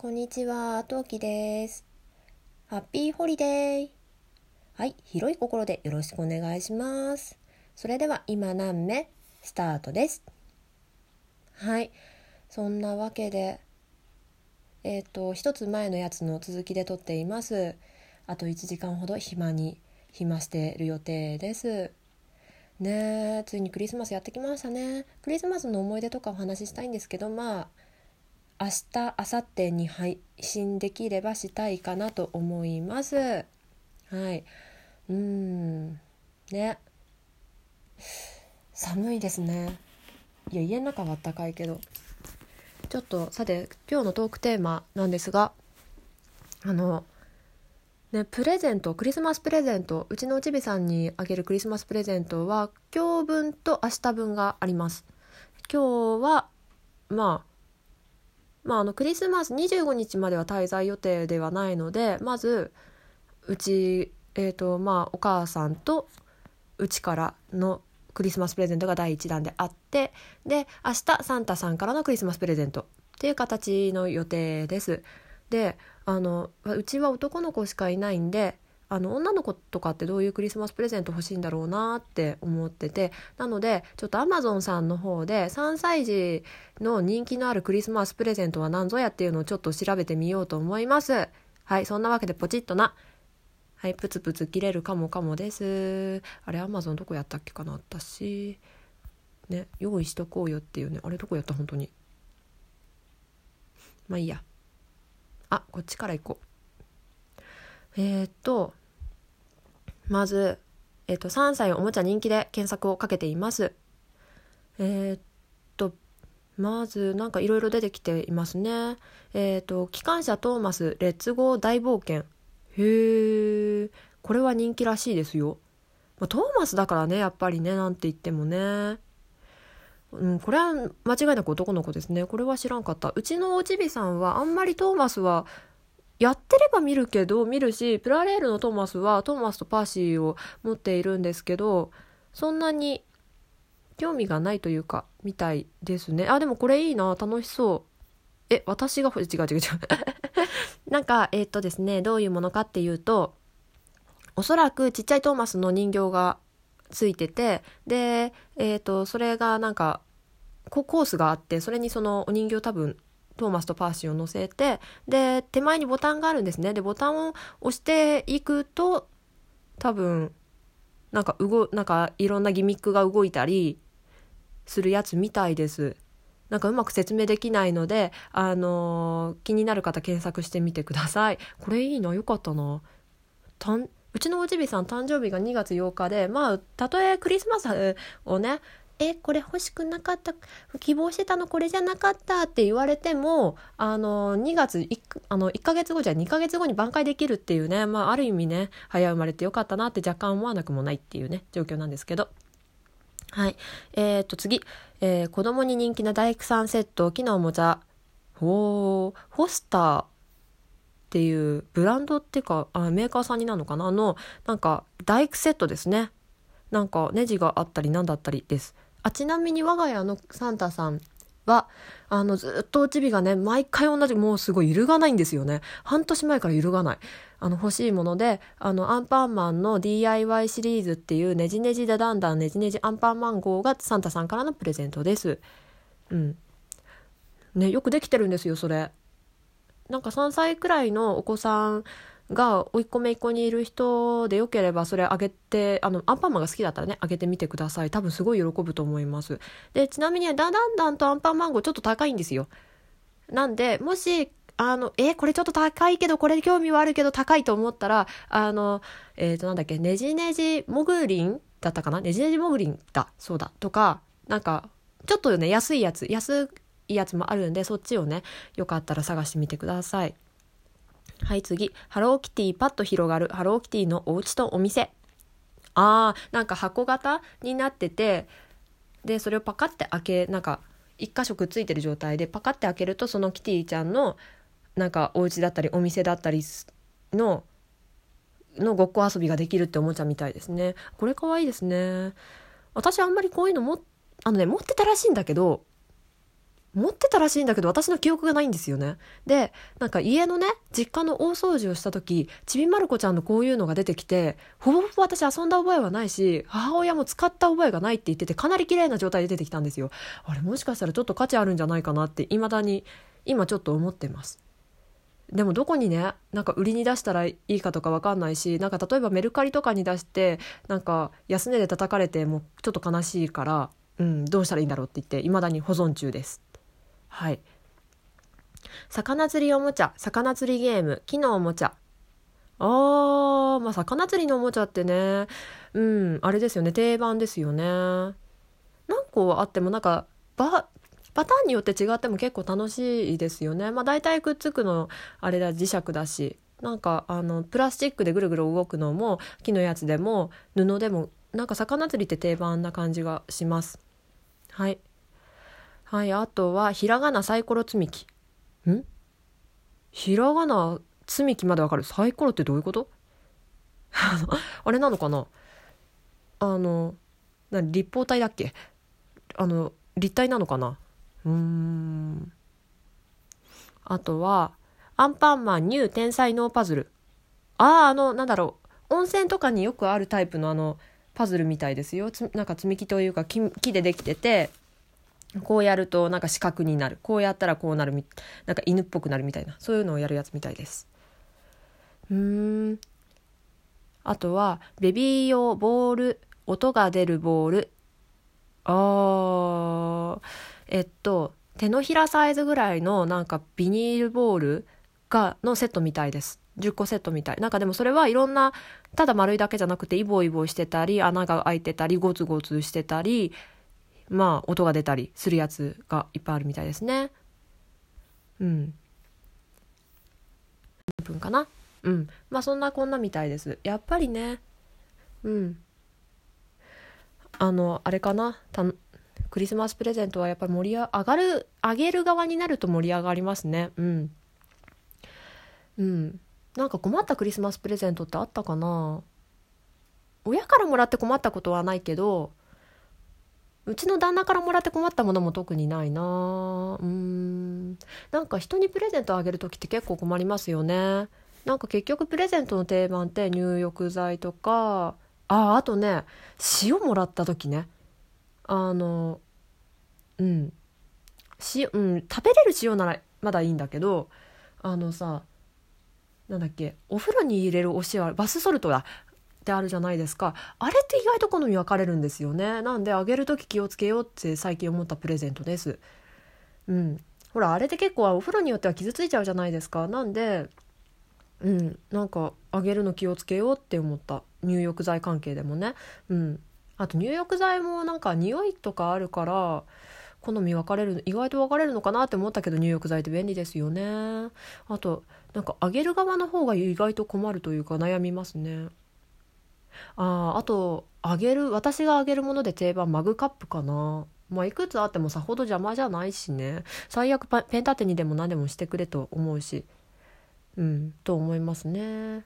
こんにちは、トウキです。ハッピーホリデー。はい、広い心でよろしくお願いします。それでは今何目？スタートです。はい、そんなわけで、えっ、と、一つ前のやつの続きで撮っています。あと1時間ほど暇に、暇してる予定です。ねえ、ついにクリスマスやってきましたね。クリスマスの思い出とかお話ししたいんですけど、まあ、明日明後日に配信できればしたいかなと思います。はい。うん。ね。寒いですね。いや家の中は暖かいけど。ちょっとさて今日のトークテーマなんですがあのねプレゼントクリスマスプレゼントうちのおちびさんにあげるクリスマスプレゼントは今日分と明日分があります。今日はまあまあ、あのクリスマス25日までは滞在予定ではないのでまずうち、えーとまあ、お母さんとうちからのクリスマスプレゼントが第1弾であってで明日サンタさんからのクリスマスプレゼントっていう形の予定です。であのうちは男の子しかいないんであの女の子とかってどういうクリスマスプレゼント欲しいんだろうなって思っててなのでちょっとアマゾンさんの方で3歳児の人気のあるクリスマスプレゼントは何ぞやっていうのをちょっと調べてみようと思います。はいそんなわけでポチッとな。はいプツプツ切れるかもかもです。あれアマゾンどこやったっけかな私。ね用意しとこうよっていうね。あれどこやった本当に。まあいいや。あこっちから行こう。えー、っとまず、えっと、3歳おもちゃ人気で検索をかけています。えー、っと、まず、なんかいろいろ出てきていますね。えー、っと、機関車トーマス、レッツゴー大冒険。へえ、これは人気らしいですよ。まあ、トーマスだからね、やっぱりね、なんて言ってもね。うん、これは間違いなく男の子ですね。これは知らんかった。うちのおちびさんはあんまりトーマスはやってれば見るけど見るしプラレールのトーマスはトーマスとパーシーを持っているんですけどそんなに興味がないというかみたいですね。あでもこれいいな楽しそう。え私が違う違う違う。なんかえー、っとですねどういうものかっていうとおそらくちっちゃいトーマスの人形がついててでえー、っとそれがなんかコースがあってそれにそのお人形多分トーマスとパーシーを乗せてで手前にボタンがあるんですね。でボタンを押していくと多分なんか動なんかいろんなギミックが動いたりするやつみたいです。なんかうまく説明できないのであのー、気になる方検索してみてください。これいいなよかったな。たんうちのおじびさん誕生日が2月8日でまあたとえクリスマスをねえこれ欲しくなかった？希望してたの？これじゃなかった？って言われてもあの2月 1, あの1ヶ月後じゃ2ヶ月後に挽回できるっていうね、まあ、ある意味ね早生まれてよかったなって若干思わなくもないっていうね状況なんですけど。はい。えー、っと次、えー、子供に人気な大工さんセット木のおもちゃほー。ホスターっていうブランドっていうかあメーカーさんになるのかな？のなんか大工セットですね。なんかネジがあったりなんだったりです。あちなみに我が家のサンタさんはあのずっとおちびがね毎回同じもうすごい揺るがないんですよね。半年前から揺るがない。あの欲しいものであのアンパンマンの DIY シリーズっていうねじねじだだんだんねじねじアンパンマン号がサンタさんからのプレゼントです。うん。ねよくできてるんですよそれ。なんか3歳くらいのお子さんが甥っ子姪っ子にいる人でよければそれあげてあのアンパンマンが好きだったらねあげてみてください。多分すごい喜ぶと思います。でちなみにダダンダンとアンパンマンゴーちょっと高いんですよ。なんでもしあのえこれちょっと高いけどこれ興味はあるけど高いと思ったらあのえっ、ー、となんだっけねじねじモグリンだったかな？ねじねじモグリンだそうだ。とかなんかちょっとね安いやつ安いやつもあるんでそっちをねよかったら探してみてください。はい次。ハローキティパッと広がるハローキティのお家とお店。あー、なんか箱型になってて、で、それをパカって開け、なんか一箇所くっついてる状態でパカって開けるとそのキティちゃんのなんかお家だったりお店だったりののごっこ遊びができるっておもちゃみたいですね。これかわいいですね。私あんまりこういうのもあのね持ってたらしいんだけど持ってたらしいんだけど私の記憶がないんですよね。でなんか家のね実家の大掃除をした時ちびまる子ちゃんのこういうのが出てきてほぼほぼ私遊んだ覚えはないし母親も使った覚えがないって言っててかなり綺麗な状態で出てきたんですよ。あれもしかしたらちょっと価値あるんじゃないかなって未だに今ちょっと思ってます。でもどこにねなんか売りに出したらいいかとか分かんないしなんか例えばメルカリとかに出してなんか安値で叩かれてもちょっと悲しいから、うん、どうしたらいいんだろうって言っていまだに保存中です。はい。魚釣りおもちゃ、魚釣りゲーム、木のおもちゃ。あー、まあ、魚釣りのおもちゃってね、うん、あれですよね、定番ですよね。何個あってもなんか、ば、パターンによって違っても結構楽しいですよね。まあ大体くっつくの、あれだ、磁石だし。なんか、あの、プラスチックでぐるぐる動くのも、木のやつでも、布でも、なんか魚釣りって定番な感じがします。はい。はい、あとは、ひらがなサイコロ積み木。ん？ひらがな積み木までわかるサイコロってどういうこと？あれなのかな？あの、な立方体だっけ？あの、立体なのかな？うーん。あとは、アンパンマンニュー天才ノーパズル。ああ、あの、なんだろう。温泉とかによくあるタイプのあの、パズルみたいですよ。なんか積み木というか木木でできてて、こうやるとなんか四角になる。こうやったらこうなるみなんか犬っぽくなるみたいな。そういうのをやるやつみたいです。うん。あとはベビー用ボール音が出るボール。あー。えっと手のひらサイズぐらいのなんかビニールボールがのセットみたいです。10個セットみたい。なんかでもそれはいろんなただ丸いだけじゃなくてイボイボしてたり穴が開いてたりゴツゴツしてたりまあ音が出たりするやつがいっぱいあるみたいですね。うん。分かな？うん。まあそんなこんなみたいです。やっぱりね、うん。あの、あれかな？たクリスマスプレゼントはやっぱり盛り上がる、上げる側になると盛り上がりますね。うん。うん。なんか困ったクリスマスプレゼントってあったかな？親からもらって困ったことはないけどうちの旦那からもらって困ったものも特にないな。うん。なんか人にプレゼントあげる時って結構困りますよね。なんか結局プレゼントの定番って入浴剤とか。ああとね塩もらった時ね。あのうん。塩、うん、食べれる塩ならまだいいんだけどあのさなんだっけお風呂に入れるお塩バスソルトだ。ってあるじゃないですか。あれって意外と好み分かれるんですよね。なんであげる時気をつけようって最近思ったプレゼントです。うん。ほらあれって結構お風呂によっては傷ついちゃうじゃないですか。なんでうん。なんかあげるの気をつけようって思った。入浴剤関係でもね。うん。あと入浴剤もなんか匂いとかあるから好み分かれる意外と分かれるのかなって思ったけど入浴剤って便利ですよね。あとなんかあげる側の方が意外と困るというか悩みますね。ああとあげる私があげるもので定番マグカップかな。まあいくつあってもさほど邪魔じゃないしね。最悪ペン立てにでも何でもしてくれと思うし。うんと思いますね。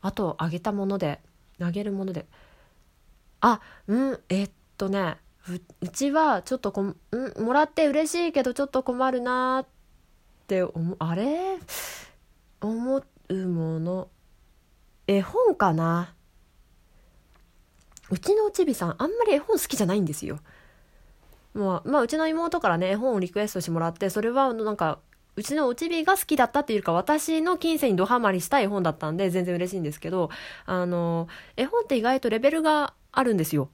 あとあげたものであげるもので。あうんえっとねうちはちょっとこんもらって嬉しいけどちょっと困るなって思あれ？思うもの。絵本かな？うちのおちびさんあんまり絵本好きじゃないんですよ。まあ、まあ、うちの妹からね絵本をリクエストしてもらってそれはなんかうちのおちびが好きだったっていうか私の金銭にドハマりした絵本だったんで全然嬉しいんですけどあの絵本って意外とレベルがあるんですよ。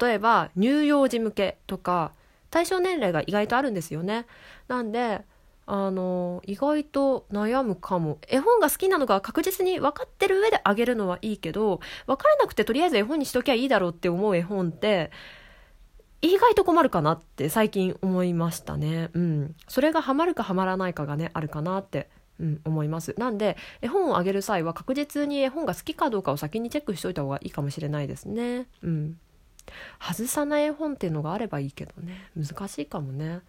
例えば乳幼児向けとか対象年齢が意外とあるんですよね。なんであの意外と悩むかも絵本が好きなのが確実に分かってる上であげるのはいいけど分からなくてとりあえず絵本にしときゃいいだろうって思う絵本って意外と困るかなって最近思いましたね。うん。それがハマるかハマらないかがねあるかなってうん、思います。なんで絵本をあげる際は確実に絵本が好きかどうかを先にチェックしといた方がいいかもしれないですね。うん。外さない絵本っていうのがあればいいけどね。難しいかもね。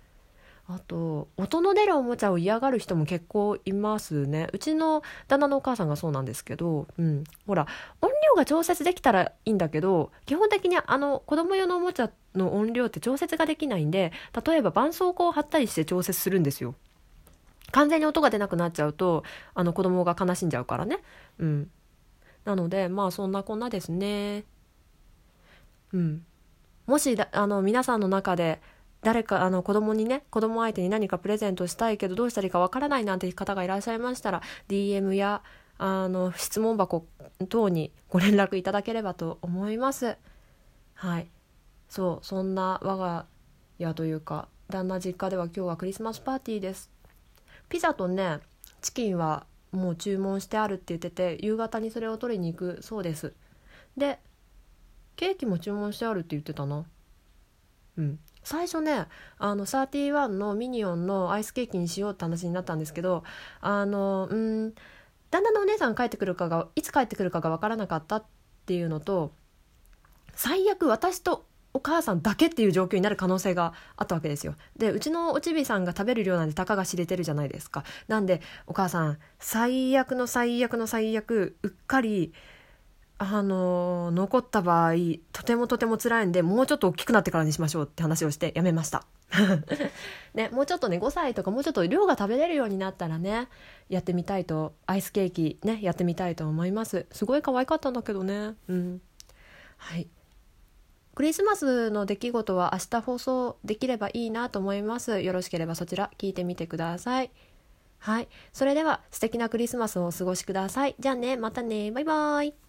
あと音の出るおもちゃを嫌がる人も結構いますね。うちの旦那のお母さんがそうなんですけど、うん、ほら音量が調節できたらいいんだけど基本的にあの子供用のおもちゃの音量って調節ができないんで例えば絆創膏を貼ったりして調節するんですよ。完全に音が出なくなっちゃうとあの子供が悲しんじゃうからね。うん。なのでまあそんなこんなですね。うん。もしあの皆さんの中で誰かあの子供にね子供相手に何かプレゼントしたいけどどうしたらいいかわからないなんて方がいらっしゃいましたら DM やあの質問箱等にご連絡いただければと思います。はい。そうそんな我が家というか旦那実家では今日はクリスマスパーティーです。ピザとねチキンはもう注文してあるって言ってて夕方にそれを取りに行くそうです。でケーキも注文してあるって言ってたなうん。最初ねあの31のミニオンのアイスケーキにしようって話になったんですけどあのうん旦那のお姉さん帰ってくるかがいつ帰ってくるかが分からなかったっていうのと最悪私とお母さんだけっていう状況になる可能性があったわけですよ。でうちのおちびさんが食べる量なんてたかが知れてるじゃないですか。なんでお母さん最悪の最悪の最悪うっかりあの残った場合とてもとても辛いんでもうちょっと大きくなってからにしましょうって話をしてやめました。ね、もうちょっとね5歳とかもうちょっと量が食べれるようになったらねやってみたいとアイスケーキねやってみたいと思います。すごい可愛かったんだけどね。うん。はい。クリスマスの出来事は明日放送できればいいなと思います。よろしければそちら聞いてみてください。はい。それでは素敵なクリスマスをお過ごしください。じゃあねまたね。バイバーイ。